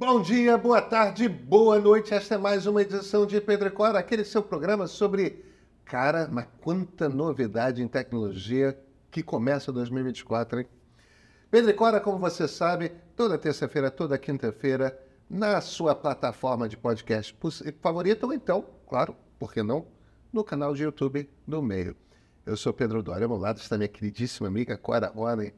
Bom dia, boa tarde, boa noite. Esta é mais uma edição de Pedro Cora, aquele seu programa sobre. Cara, mas quanta novidade em tecnologia que começa 2024, hein? Pedro Cora, como você sabe, toda terça-feira, toda quinta-feira, na sua plataforma de podcast favorita, ou então, claro, por que não, no canal de YouTube do Meio. Eu sou Pedro Dória, ao meu lado está minha queridíssima amiga Cora Ronen.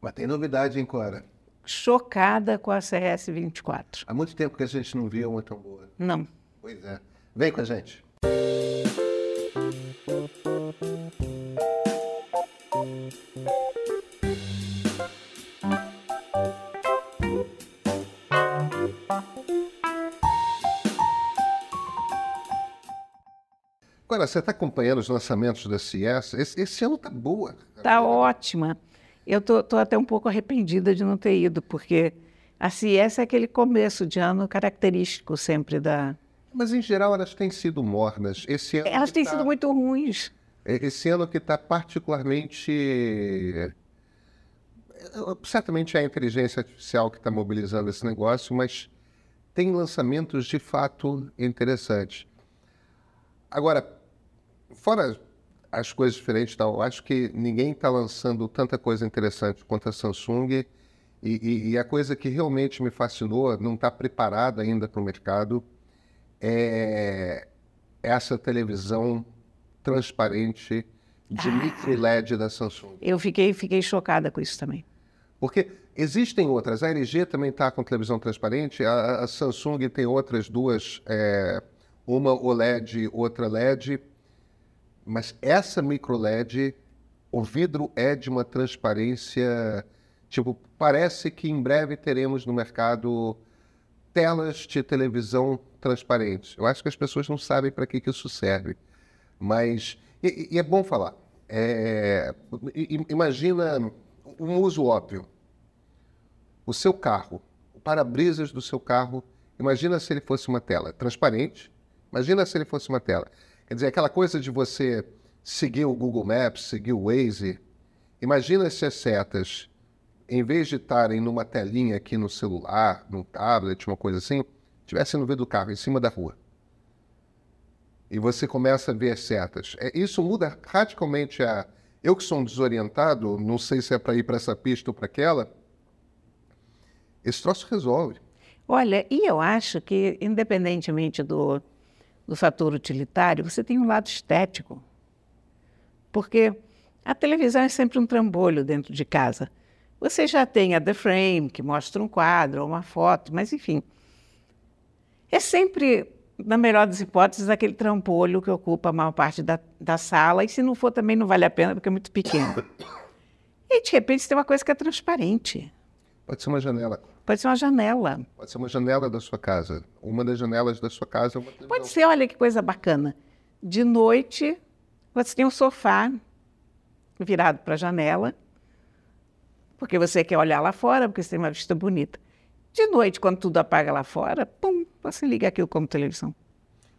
Mas tem novidade, hein, Cora? Chocada com a CS 24. Há muito tempo que a gente não via uma tão boa. Não. Pois é. Vem com a gente. Agora, você está acompanhando os lançamentos da CS? Esse, esse ano está boa. Está ótima. Eu estou até um pouco arrependida de não ter ido, porque a CIES é aquele começo de ano característico sempre da. Mas, em geral, elas têm sido mornas. Esse ano elas têm tá... sido muito ruins. Esse ano que está particularmente. Certamente é a inteligência artificial que está mobilizando esse negócio, mas tem lançamentos de fato interessantes. Agora, fora as coisas diferentes tal. Acho que ninguém está lançando tanta coisa interessante quanto a Samsung. E, e, e a coisa que realmente me fascinou, não está preparada ainda para o mercado, é essa televisão transparente de ah, micro LED da Samsung. Eu fiquei, fiquei chocada com isso também. Porque existem outras. A LG também está com televisão transparente, a, a, Samsung tem outras duas, é, uma OLED, outra LED. Mas essa micro LED, o vidro é de uma transparência. Tipo, parece que em breve teremos no mercado telas de televisão transparentes. Eu acho que as pessoas não sabem para que, que isso serve. Mas. E, e é bom falar. É, imagina um uso óbvio. O seu carro, o para-brisas do seu carro, imagina se ele fosse uma tela transparente. Imagina se ele fosse uma tela. Quer dizer, aquela coisa de você seguir o Google Maps, seguir o Waze. Imagina se as setas, em vez de estarem numa telinha aqui no celular, num tablet, uma coisa assim, estivessem no vidro do carro, em cima da rua. E você começa a ver as setas. É, isso muda radicalmente a. Eu que sou um desorientado, não sei se é para ir para essa pista ou para aquela. Esse troço resolve. Olha, e eu acho que, independentemente do, do fator utilitário, você tem um lado estético. Porque a televisão é sempre um trambolho dentro de casa. Você já tem a The Frame, que mostra um quadro ou uma foto, mas enfim. É sempre, na melhor das hipóteses, aquele trambolho que ocupa a maior parte da, da sala, e se não for também não vale a pena, porque é muito pequeno. E de repente tem uma coisa que é transparente. Pode ser uma janela. Pode ser uma janela. Pode ser uma janela da sua casa. Uma das janelas da sua casa é uma televisão. Pode ser, olha que coisa bacana. De noite, você tem um sofá virado para a janela, porque você quer olhar lá fora, porque você tem uma vista bonita. De noite, quando tudo apaga lá fora, pum, você liga aquilo como televisão.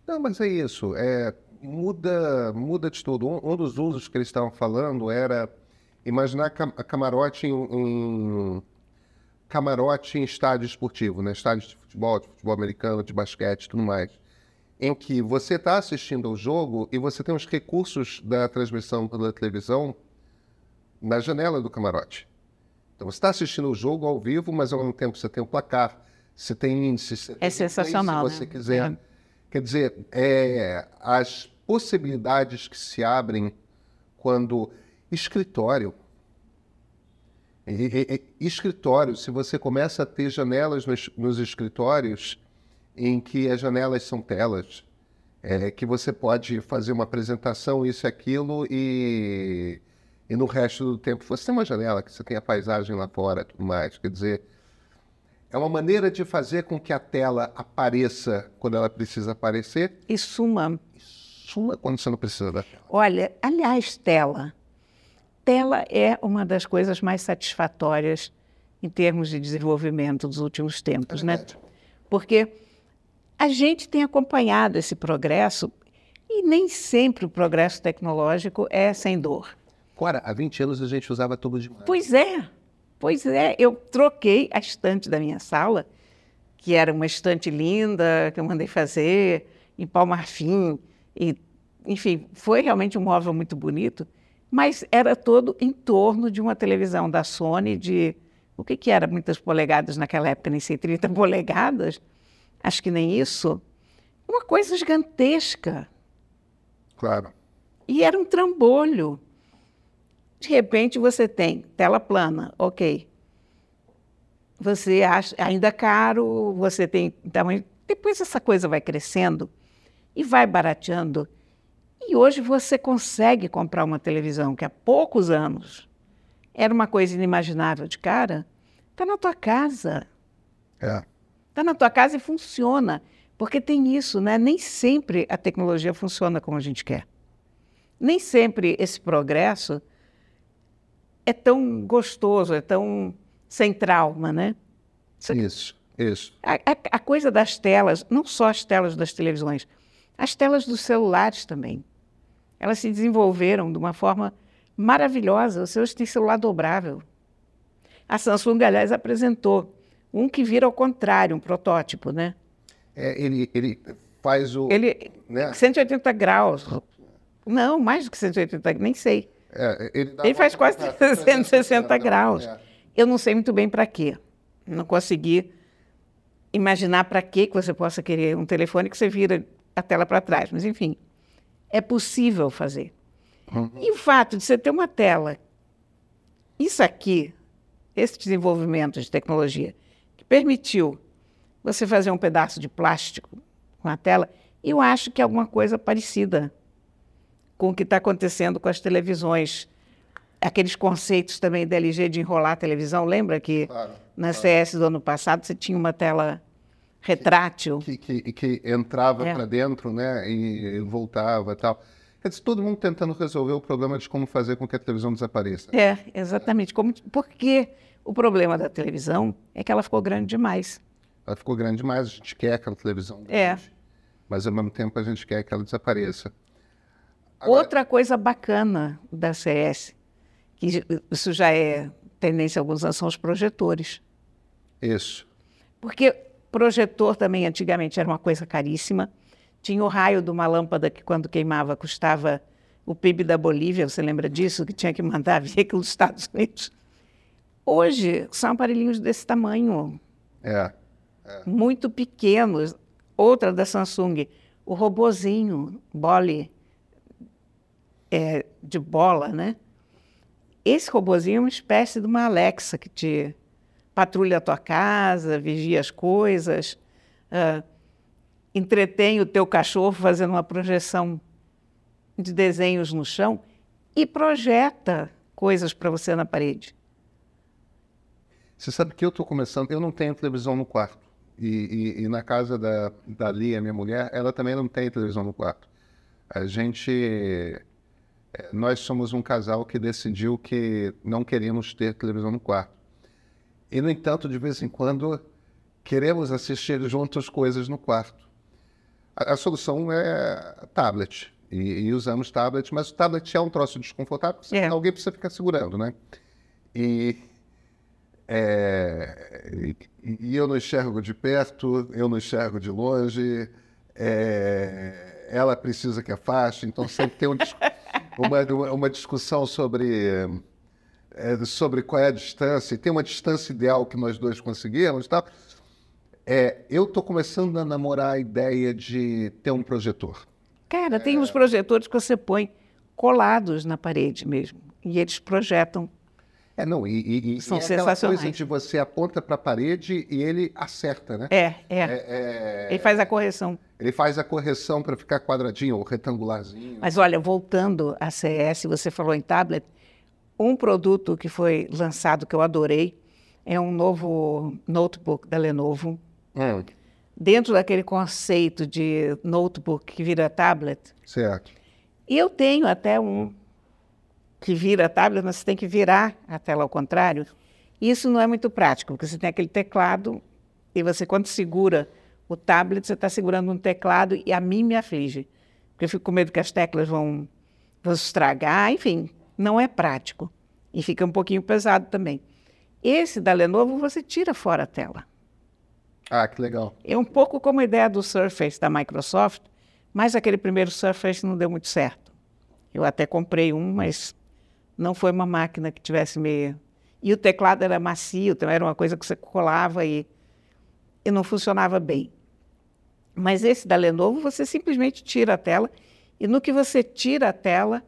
Não, mas é isso. É, muda, muda de tudo. Um, um dos usos que eles estavam falando era imaginar a camarote em, em camarote em estádio esportivo, né? Estádio de futebol, de futebol americano, de basquete, tudo mais, em que você está assistindo ao jogo e você tem os recursos da transmissão pela televisão na janela do camarote. Então você está assistindo o jogo ao vivo, mas ao mesmo tempo você tem o placar, você tem índice, você é sensacional, se você né? quiser. É. Quer dizer, é, as possibilidades que se abrem quando escritório e, e, escritório, se você começa a ter janelas nos, nos escritórios em que as janelas são telas, é, que você pode fazer uma apresentação, isso e aquilo, e, e no resto do tempo você tem uma janela, que você tem a paisagem lá fora tudo mais. Quer dizer, é uma maneira de fazer com que a tela apareça quando ela precisa aparecer. E suma. E suma quando você não precisa da tela. Olha, aliás, tela tela é uma das coisas mais satisfatórias em termos de desenvolvimento dos últimos tempos, é né? Porque a gente tem acompanhado esse progresso e nem sempre o progresso tecnológico é sem dor. Cora, há 20 anos a gente usava tubo de Pois é, pois é. Eu troquei a estante da minha sala que era uma estante linda que eu mandei fazer em pau marfim e enfim, foi realmente um móvel muito bonito, mas era todo em torno de uma televisão da Sony de o que, que era muitas polegadas naquela época, nem sei, 30 polegadas, acho que nem isso, uma coisa gigantesca. Claro. E era um trambolho. De repente você tem tela plana, ok. Você acha ainda caro, você tem tamanho. Depois essa coisa vai crescendo e vai barateando. E hoje você consegue comprar uma televisão que há poucos anos era uma coisa inimaginável de cara, está na tua casa. É. Está na tua casa e funciona. Porque tem isso, né? Nem sempre a tecnologia funciona como a gente quer. Nem sempre esse progresso é tão gostoso, é tão sem trauma, né? Isso, isso. A, a, a coisa das telas, não só as telas das televisões, as telas dos celulares também. Elas se desenvolveram de uma forma maravilhosa. Você hoje tem celular dobrável. A Samsung, aliás, apresentou um que vira ao contrário, um protótipo, né? É, ele, ele faz o. Ele. Né? 180 graus. Não, mais do que 180, nem sei. É, ele, ele faz quase 360 graus. É. Eu não sei muito bem para quê. Não consegui imaginar para que você possa querer um telefone que você vira a tela para trás. Mas, enfim, é possível fazer. Uhum. E o fato de você ter uma tela, isso aqui, esse desenvolvimento de tecnologia, que permitiu você fazer um pedaço de plástico com a tela, eu acho que é alguma coisa parecida com o que está acontecendo com as televisões. Aqueles conceitos também da LG de enrolar a televisão, lembra que claro, na claro. CS do ano passado você tinha uma tela retrátil. Que, que, que, entrava é. para dentro né, e voltava e tal. Quer dizer, todo mundo tentando resolver o problema de como fazer com que a televisão desapareça. É, exatamente. Como, porque o problema da televisão é que ela ficou grande demais. Ela ficou grande demais, a gente quer aquela televisão grande. É. Mas ao mesmo tempo a gente quer que ela desapareça. Agora... Outra coisa bacana da CS, que isso já é tendência alguns anos, são os projetores. Isso. Porque projetor também antigamente era uma coisa caríssima. Tinha o raio de uma lâmpada que, quando queimava, custava o PIB da Bolívia, você lembra disso? Que tinha que mandar aquilo dos Estados Unidos. Hoje, são aparelhinhos desse tamanho. É, é. Muito pequenos. Outra da Samsung, o robozinho, Bole, é, de bola, né? Esse robozinho é uma espécie de uma Alexa que te patrulha a tua casa, vigia as coisas. Uh, entretém o teu cachorro fazendo uma projeção de desenhos no chão e projeta coisas para você na parede. Você sabe que eu estou começando, eu não tenho televisão no quarto. E, e, e, na casa da, da Lia, minha mulher, ela também não tem televisão no quarto. A gente. É, nós somos um casal que decidiu que não queríamos ter televisão no quarto. E, no entanto, de vez em quando, queremos assistir juntos coisas no quarto. A, a solução é tablet. E, e, usamos tablet, mas o tablet é um troço desconfortável, porque é. alguém precisa ficar segurando, né? E, é, e, eu não enxergo de perto, eu não enxergo de longe, é, ela precisa que afaste, então sempre tem um, uma, uma discussão sobre, é, sobre qual é a distância, e tem uma distância ideal que nós dois conseguimos tal. É, eu estou começando a namorar a ideia de ter um projetor. Cara, é... tem uns projetores que você põe colados na parede mesmo. E eles projetam. É, não, e, e São e é sensacionais. coisa de você aponta para a parede e ele acerta, né? É, é, é, Ele faz a correção. Ele faz a correção para ficar quadradinho ou retangularzinho. Mas olha, voltando à CS, você falou em tablet, um produto que foi lançado que eu adorei é um novo notebook da Lenovo, Hum. Dentro daquele conceito de notebook que vira tablet. Certo. E eu tenho até um que vira tablet, mas você tem que virar a tela ao contrário. Isso não é muito prático, porque você tem aquele teclado e você, quando segura o tablet, você está segurando um teclado e a mim me aflige. Porque eu fico com medo que as teclas vão, vão estragar, enfim, não é prático. E fica um pouquinho pesado também. Esse da Lenovo, você tira fora a tela. Ah, que legal. É um pouco como a ideia do Surface da Microsoft, mas aquele primeiro Surface não deu muito certo. Eu até comprei um, mas não foi uma máquina que tivesse meio. E o teclado era macio, então era uma coisa que você colava e, e não funcionava bem. Mas esse da Lenovo, você simplesmente tira a tela e no que você tira a tela,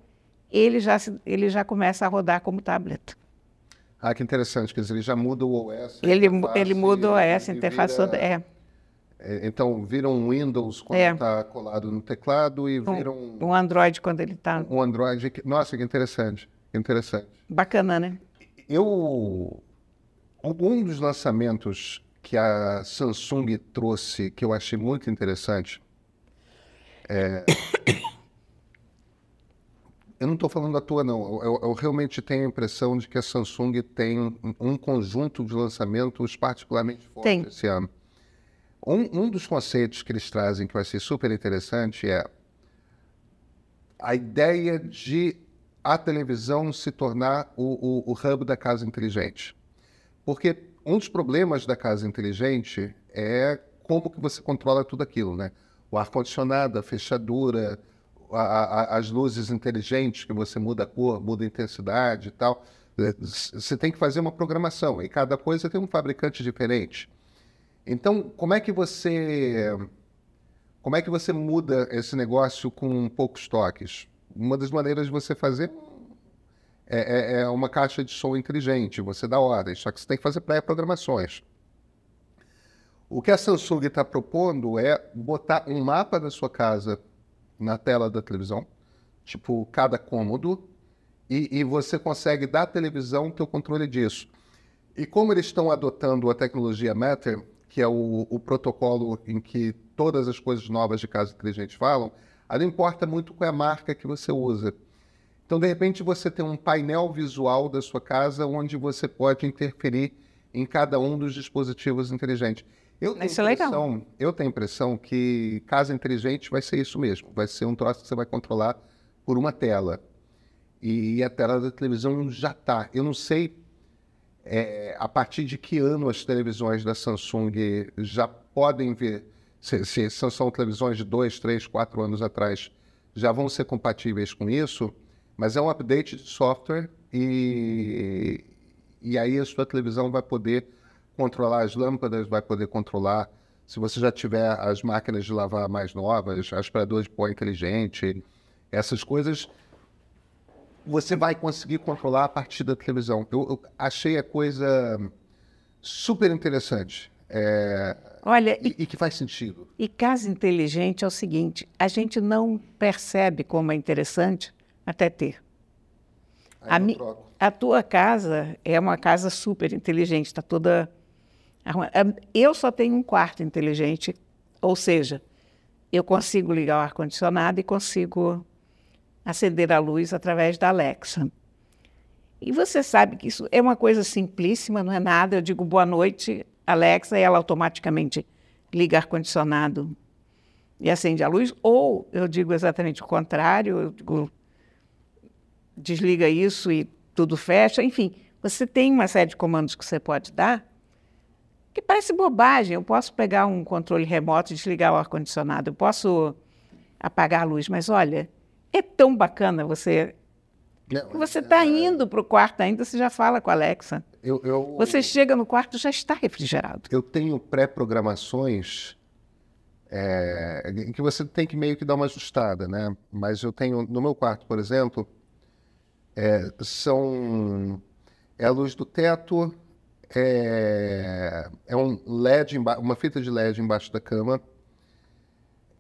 ele já, ele já começa a rodar como tablet. Ah, que interessante. Quer dizer, ele já muda o OS. Ele, ele muda o OS, a interface toda. É. é. Então, vira um Windows quando está é. colado no teclado e um, vira um... Um Android quando ele está... Um Android. Nossa, que interessante. Que interessante. Bacana, né? Eu... Um dos lançamentos que a Samsung trouxe, que eu achei muito interessante, é... Eu não estou falando à toa, não. Eu, eu, realmente tenho a impressão de que a Samsung tem um conjunto de lançamentos particularmente forte tem. esse ano. Um, um, dos conceitos que eles trazem que vai ser super interessante é a ideia de a televisão se tornar o, o, o hub da casa inteligente. Porque um dos problemas da casa inteligente é como que você controla tudo aquilo, né? O ar-condicionado, a fechadura, a, a, as luzes inteligentes, que você muda a cor, muda a intensidade e tal. É, você tem que fazer uma programação e cada coisa tem um fabricante diferente. Então, como é que você como é que você muda esse negócio com poucos toques? Uma das maneiras de você fazer é, é, é uma caixa de som inteligente, você dá ordens, só que você tem que fazer pré-programações. O que a Samsung está propondo é botar um mapa da sua casa na tela da televisão, tipo cada cômodo, e, e você consegue da televisão ter o controle disso. E como eles estão adotando a tecnologia Matter, que é o, o, protocolo em que todas as coisas novas de casa inteligente falam, não importa muito qual é a marca que você usa. Então, de repente, você tem um painel visual da sua casa onde você pode interferir em cada um dos dispositivos inteligentes. Eu tenho, isso é legal. eu tenho a impressão que casa inteligente vai ser isso mesmo. Vai ser um troço que você vai controlar por uma tela. E a tela da televisão já está. Eu não sei é, a partir de que ano as televisões da Samsung já podem ver, se, se são televisões de dois, três, quatro anos atrás, já vão ser compatíveis com isso, mas é um update de software e, e aí a sua televisão vai poder controlar as lâmpadas, vai poder controlar. Se você já tiver as máquinas de lavar mais novas, aspirador de pó inteligente, essas coisas, você vai conseguir controlar a partir da televisão. Eu, eu achei a coisa super interessante. É, Olha, e, e, que faz sentido. E casa inteligente é o seguinte: a gente não percebe como é interessante até ter. A, mi, a, tua casa é uma casa super inteligente, está toda eu só tenho um quarto inteligente, ou seja, eu consigo ligar o ar-condicionado e consigo acender a luz através da Alexa. E você sabe que isso é uma coisa simplíssima, não é nada. Eu digo boa noite, Alexa, e ela automaticamente liga ar-condicionado e acende a luz. Ou eu digo exatamente o contrário, eu digo desliga isso e tudo fecha. Enfim, você tem uma série de comandos que você pode dar que parece bobagem. Eu posso pegar um controle remoto e desligar o ar-condicionado, eu posso apagar a luz, mas olha, é tão bacana você. Não, você está é... indo para o quarto ainda, você já fala com a Alexa. Eu, eu... Você chega no quarto já está refrigerado. Eu tenho pré-programações é, que você tem que meio que dar uma ajustada, né? Mas eu tenho no meu quarto, por exemplo, é, são é a luz do teto, é, é um LED, uma fita de LED embaixo da cama.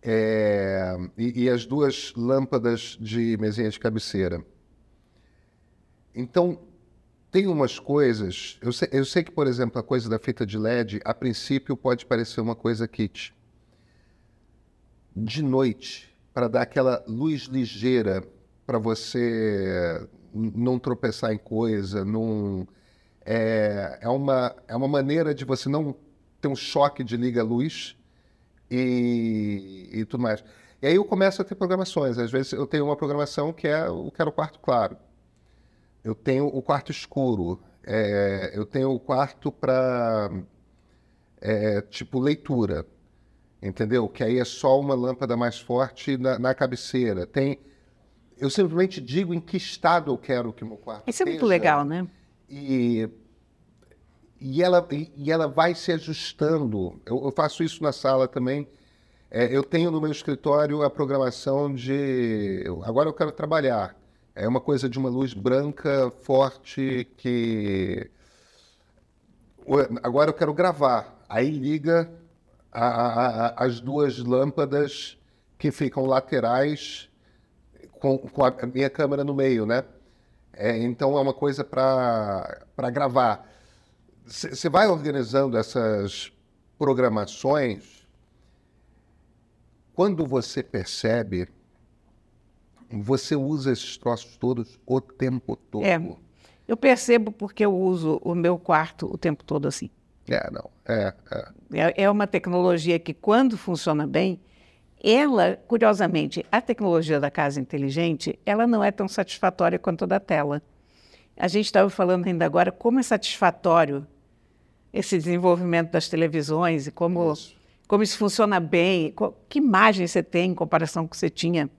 É, e, e, as duas lâmpadas de mesinha de cabeceira. Então, tem umas coisas. Eu sei, eu sei que, por exemplo, a coisa da fita de LED, a princípio, pode parecer uma coisa kit. De noite, para dar aquela luz ligeira, para você não tropeçar em coisa, não é, é, uma, é uma maneira de você não ter um choque de liga-luz e, e tudo mais. E aí eu começo a ter programações. Às vezes eu tenho uma programação que é o quero o quarto claro. Eu tenho o quarto escuro. É, eu tenho o quarto para é, tipo leitura, entendeu? Que aí é só uma lâmpada mais forte na, na cabeceira. Tem, eu simplesmente digo em que estado eu quero que o meu quarto Isso é muito legal, né? E, e, ela, e, ela vai se ajustando. Eu, eu faço isso na sala também. É, eu tenho no meu escritório a programação de. Agora eu quero trabalhar. É uma coisa de uma luz branca, forte, que. Agora eu quero gravar. Aí liga a, a, a, as duas lâmpadas que ficam laterais com, com a minha câmera no meio, né? É, então é uma coisa para gravar. Você vai organizando essas programações. Quando você percebe, você usa esses troços todos o tempo todo. É, eu percebo porque eu uso o meu quarto o tempo todo assim. É, não. É, é. É, é uma tecnologia que, quando funciona bem, ela, curiosamente, a tecnologia da casa inteligente, ela não é tão satisfatória quanto a da tela. A gente estava falando ainda agora como é satisfatório esse desenvolvimento das televisões e como isso, como isso funciona bem, que imagem você tem em comparação com o que você tinha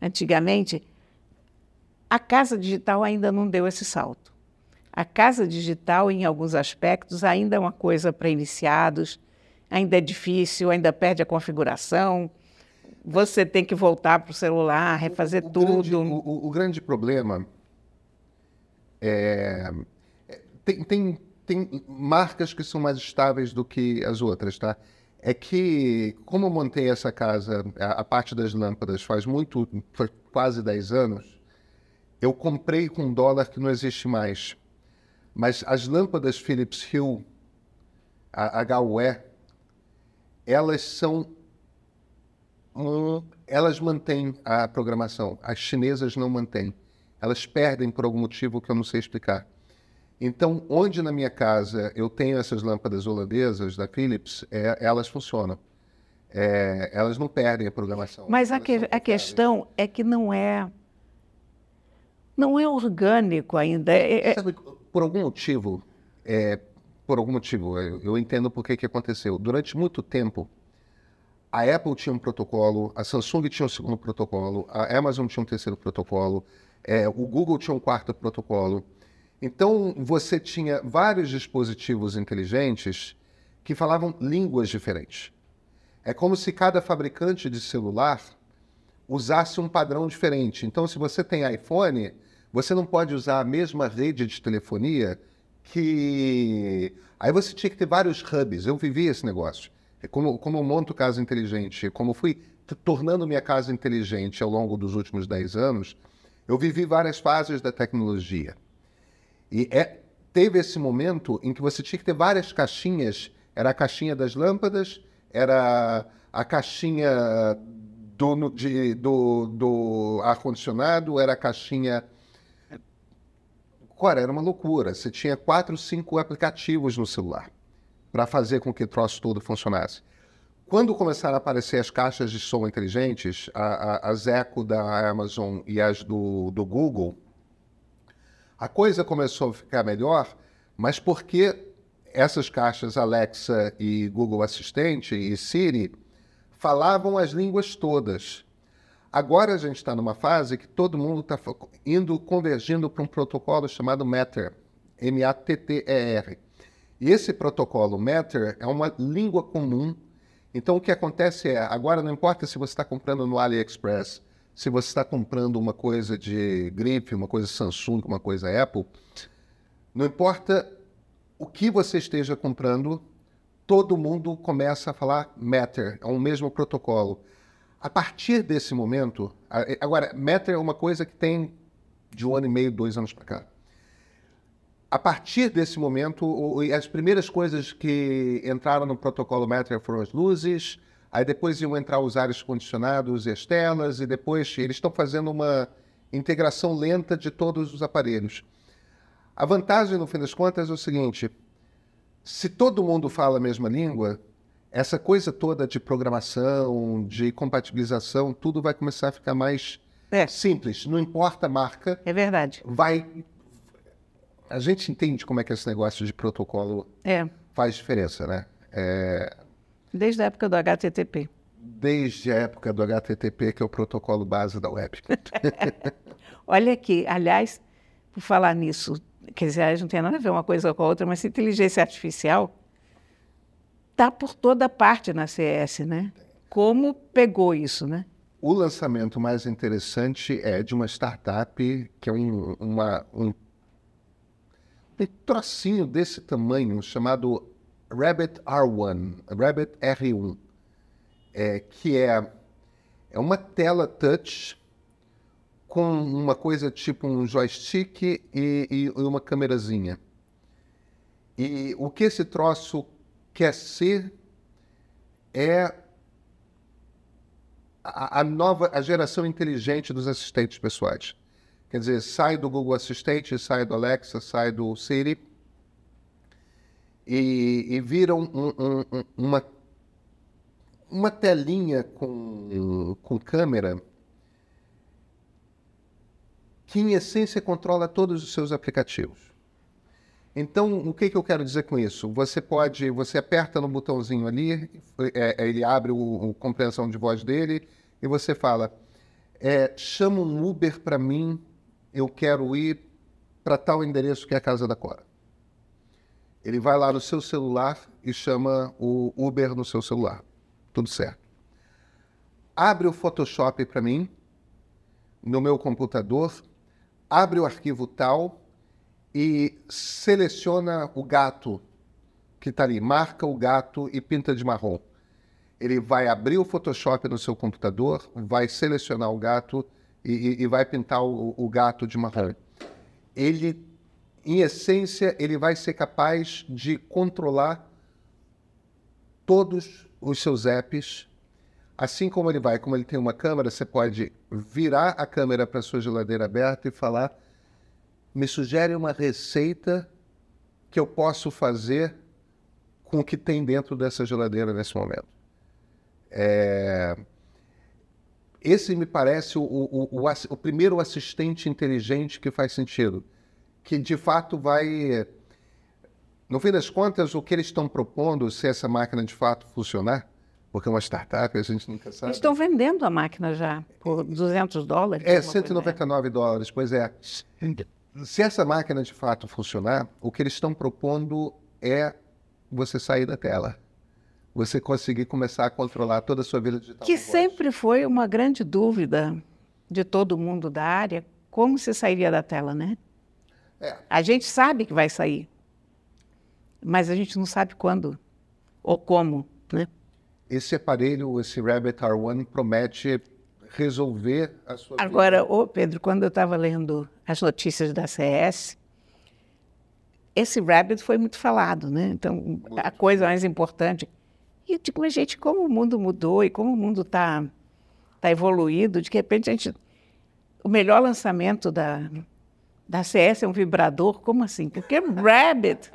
antigamente. A casa digital ainda não deu esse salto. A casa digital, em alguns aspectos, ainda é uma coisa para iniciados, ainda é difícil, ainda perde a configuração, você tem que voltar para o celular, refazer o, o tudo. Grande, o, o, grande problema é. Tem, tem, tem marcas que são mais estáveis do que as outras, tá? É que, como eu montei essa casa, a, a parte das lâmpadas, faz muito, faz quase 10 anos, eu comprei com um dólar que não existe mais. Mas as lâmpadas Philips Hue, a HUE, elas são elas mantêm a programação. As chinesas não mantêm. Elas perdem por algum motivo que eu não sei explicar. Então, onde na minha casa eu tenho essas lâmpadas holandesas da Philips, é, elas funcionam. É, elas não perdem a programação. Mas a, que, a questão é que não é não é orgânico ainda. É, é... Sabe, por algum motivo, é, por algum motivo, eu, eu entendo por que que aconteceu. Durante muito tempo, a Apple tinha um protocolo, a Samsung tinha um segundo protocolo, a Amazon tinha um terceiro protocolo, é, o Google tinha um quarto protocolo. Então, você tinha vários dispositivos inteligentes que falavam línguas diferentes. É como se cada fabricante de celular usasse um padrão diferente. Então, se você tem iPhone, você não pode usar a mesma rede de telefonia que. Aí você tinha que ter vários hubs. Eu vivi esse negócio. É como, como eu monto casa inteligente, como fui tornando minha casa inteligente ao longo dos últimos 10 anos, eu vivi várias fases da tecnologia. E é, teve esse momento em que você tinha que ter várias caixinhas. Era a caixinha das lâmpadas, era a caixinha do, de, do, do ar-condicionado, era a caixinha. Cara, era uma loucura. Você tinha quatro, cinco aplicativos no celular para fazer com que o troço todo funcionasse. Quando começaram a aparecer as caixas de som inteligentes, as Echo da Amazon e as do, do Google, a coisa começou a ficar melhor, mas porque essas caixas Alexa e Google Assistente e Siri falavam as línguas todas. Agora a gente está numa fase que todo mundo está indo convergindo para um protocolo chamado Matter, M-A-T-T-E-R e esse protocolo Matter é uma língua comum. Então, o que acontece é, agora não importa se você está comprando no AliExpress, se você está comprando uma coisa de gripe, uma coisa Samsung, uma coisa Apple, não importa o que você esteja comprando, todo mundo começa a falar Matter, é o mesmo protocolo. A partir desse momento, agora, Matter é uma coisa que tem de um ano e meio, dois anos para cá a partir desse momento, as primeiras coisas que entraram no protocolo Matter foram as luzes, aí depois iam entrar os ares condicionados e as telas, e depois eles estão fazendo uma integração lenta de todos os aparelhos. A vantagem, no fim das contas, é o seguinte: se todo mundo fala a mesma língua, essa coisa toda de programação, de compatibilização, tudo vai começar a ficar mais é. simples. Não importa a marca. É verdade. Vai a gente entende como é que esse negócio de protocolo é. faz diferença, né? É, Desde a época do HTTP. desde a época do HTTP, que é o protocolo base da web. Olha aqui, aliás, por falar nisso, quer dizer, aliás, não tem nada a ver uma coisa com a outra, mas inteligência artificial está por toda parte na CS, né? Como pegou isso, né? O lançamento mais interessante é de uma startup que é um, uma, um, um trocinho desse tamanho chamado Rabbit R1, Rabbit R1, é, que é, é uma tela touch com uma coisa tipo um joystick e, e uma câmerazinha. E o que esse troço quer ser é a, a, nova a geração inteligente dos assistentes pessoais. Quer dizer, sai do Google Assistente, sai do Alexa, sai do Siri e, e viram um, um, uma, uma telinha com, com câmera que, em essência, controla todos os seus aplicativos. Então, o que, que eu quero dizer com isso? Você pode, você aperta no botãozinho ali, é, ele abre o, a compreensão de voz dele e você fala: é, chama um Uber para mim, eu quero ir para tal endereço que é a casa da Cora. Ele vai lá no seu celular e chama o Uber no seu celular. Tudo certo. Abre o Photoshop para mim, no meu computador, abre o arquivo tal e seleciona o gato que está ali, marca o gato e pinta de marrom. Ele vai abrir o Photoshop no seu computador, vai selecionar o gato e, e, vai pintar o, o gato de marrom. Ele, em essência, ele vai ser capaz de controlar todos os seus apps. Assim como ele vai, como ele tem uma câmera, você pode virar a câmera para sua geladeira aberta e falar me sugere uma receita que eu posso fazer com o que tem dentro dessa geladeira nesse momento. É... Esse me parece o, o, o, o, primeiro assistente inteligente que faz sentido, que de fato vai. No fim das contas, o que eles estão propondo, se essa máquina de fato funcionar, porque é uma startup, a gente nunca sabe. Eles estão vendendo a máquina já por 200 dólares. É, 199 dólares, pois é. Se essa máquina de fato funcionar, o que eles estão propondo é você sair da tela. Você conseguir começar a controlar toda a sua vida digital. Que sempre foi uma grande dúvida de todo mundo da área, como você sairia da tela, né? É. A gente sabe que vai sair, mas a gente não sabe quando ou como, né? Esse aparelho, esse Rabbit R1, promete resolver a sua Agora, vida. ô Pedro, quando eu estava lendo as notícias da CS, esse Rabbit foi muito falado, né? Então, muito. a coisa mais importante. E eu digo, mas gente, como o mundo mudou e como o mundo está tá evoluído, de repente a gente... O melhor lançamento da, da CS é um vibrador, como assim? Porque Rabbit,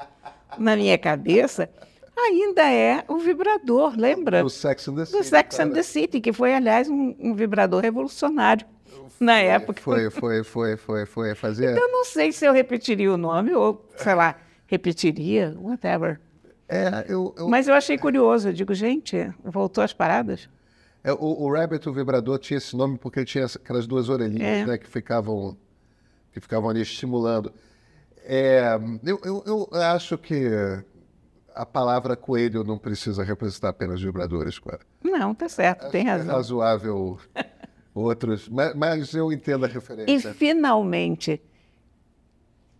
na minha cabeça, ainda é o vibrador, lembra? Do Sex and the City. Do Sex and the City, que foi, aliás, um, um vibrador revolucionário na foi, época. Foi, foi, foi, foi, foi fazer. Então, eu não sei se eu repetiria o nome ou, sei lá, repetiria, whatever. É, eu, eu... Mas eu achei curioso. Eu digo, gente, voltou às paradas? É, o, o Rabbit, o vibrador, tinha esse nome porque ele tinha aquelas duas orelhinhas É. né, que, ficavam, que ficavam ali estimulando. É, eu, eu, eu acho que a palavra coelho não precisa representar apenas vibradores, Clara. Não, tá certo, tem É razão. razoável outros, mas, mas eu entendo a E referência. finalmente,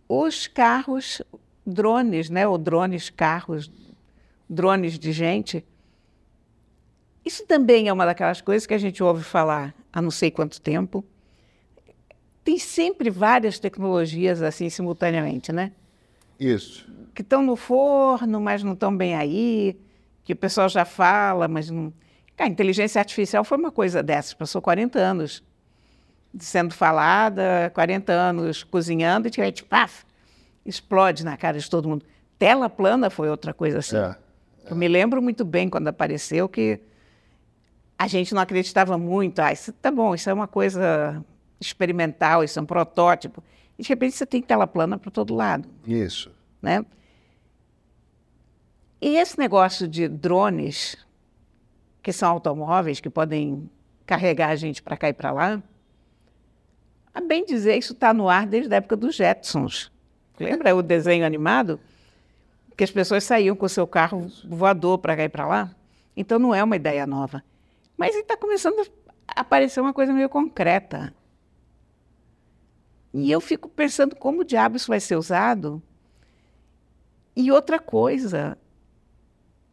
os carros, drones, né? Ou drones, carros, drones de gente. Isso também é uma daquelas coisas que a gente ouve falar há não sei quanto tempo. Tem sempre várias tecnologias assim simultaneamente, né? Isso. Que estão no forno, mas não estão bem aí, que o pessoal já fala, mas não. A inteligência artificial foi uma coisa dessas, passou 40 anos sendo falada, 40 anos cozinhando, e de repente, paf, explode na cara de todo mundo. Tela plana foi outra coisa assim. É. Eu me lembro muito bem quando apareceu que a gente não acreditava muito. Ah, isso tá bom, isso é uma coisa experimental, isso é um protótipo. E de repente você tem tela plana para todo lado, Isso. né? E esse negócio de drones, que são automóveis que podem carregar a gente para cá e para lá, a bem dizer, isso está no ar desde a época dos Jetsons. Lembra o desenho animado? Que as pessoas saíam com o seu carro voador para cá e para lá. Então não é uma ideia nova. Mas está começando a aparecer uma coisa meio concreta. E eu fico pensando como o diabo isso vai ser usado. E outra coisa,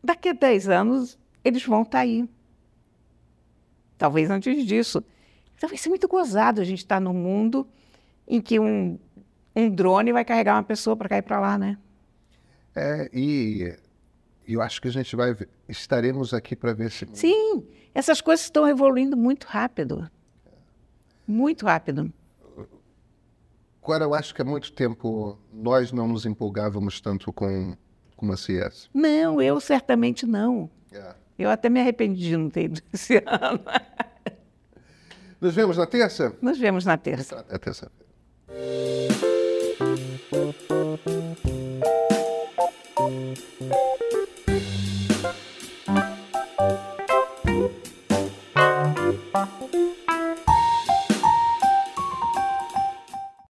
daqui a 10 anos eles vão estar tá aí. Talvez antes disso. Então vai ser muito gozado a gente estar tá num mundo em que um, um drone vai carregar uma pessoa para cá e para lá, né? É, e eu acho que a gente vai estaremos aqui para ver se sim essas coisas estão evoluindo muito rápido. Muito rápido. Agora eu acho que há muito tempo nós não nos empolgávamos tanto com com a CS não eu certamente não. É. eu até me arrependi de não ter ido esse ano. Nos vemos na terça? Nos vemos na terça. Até terça Thank you.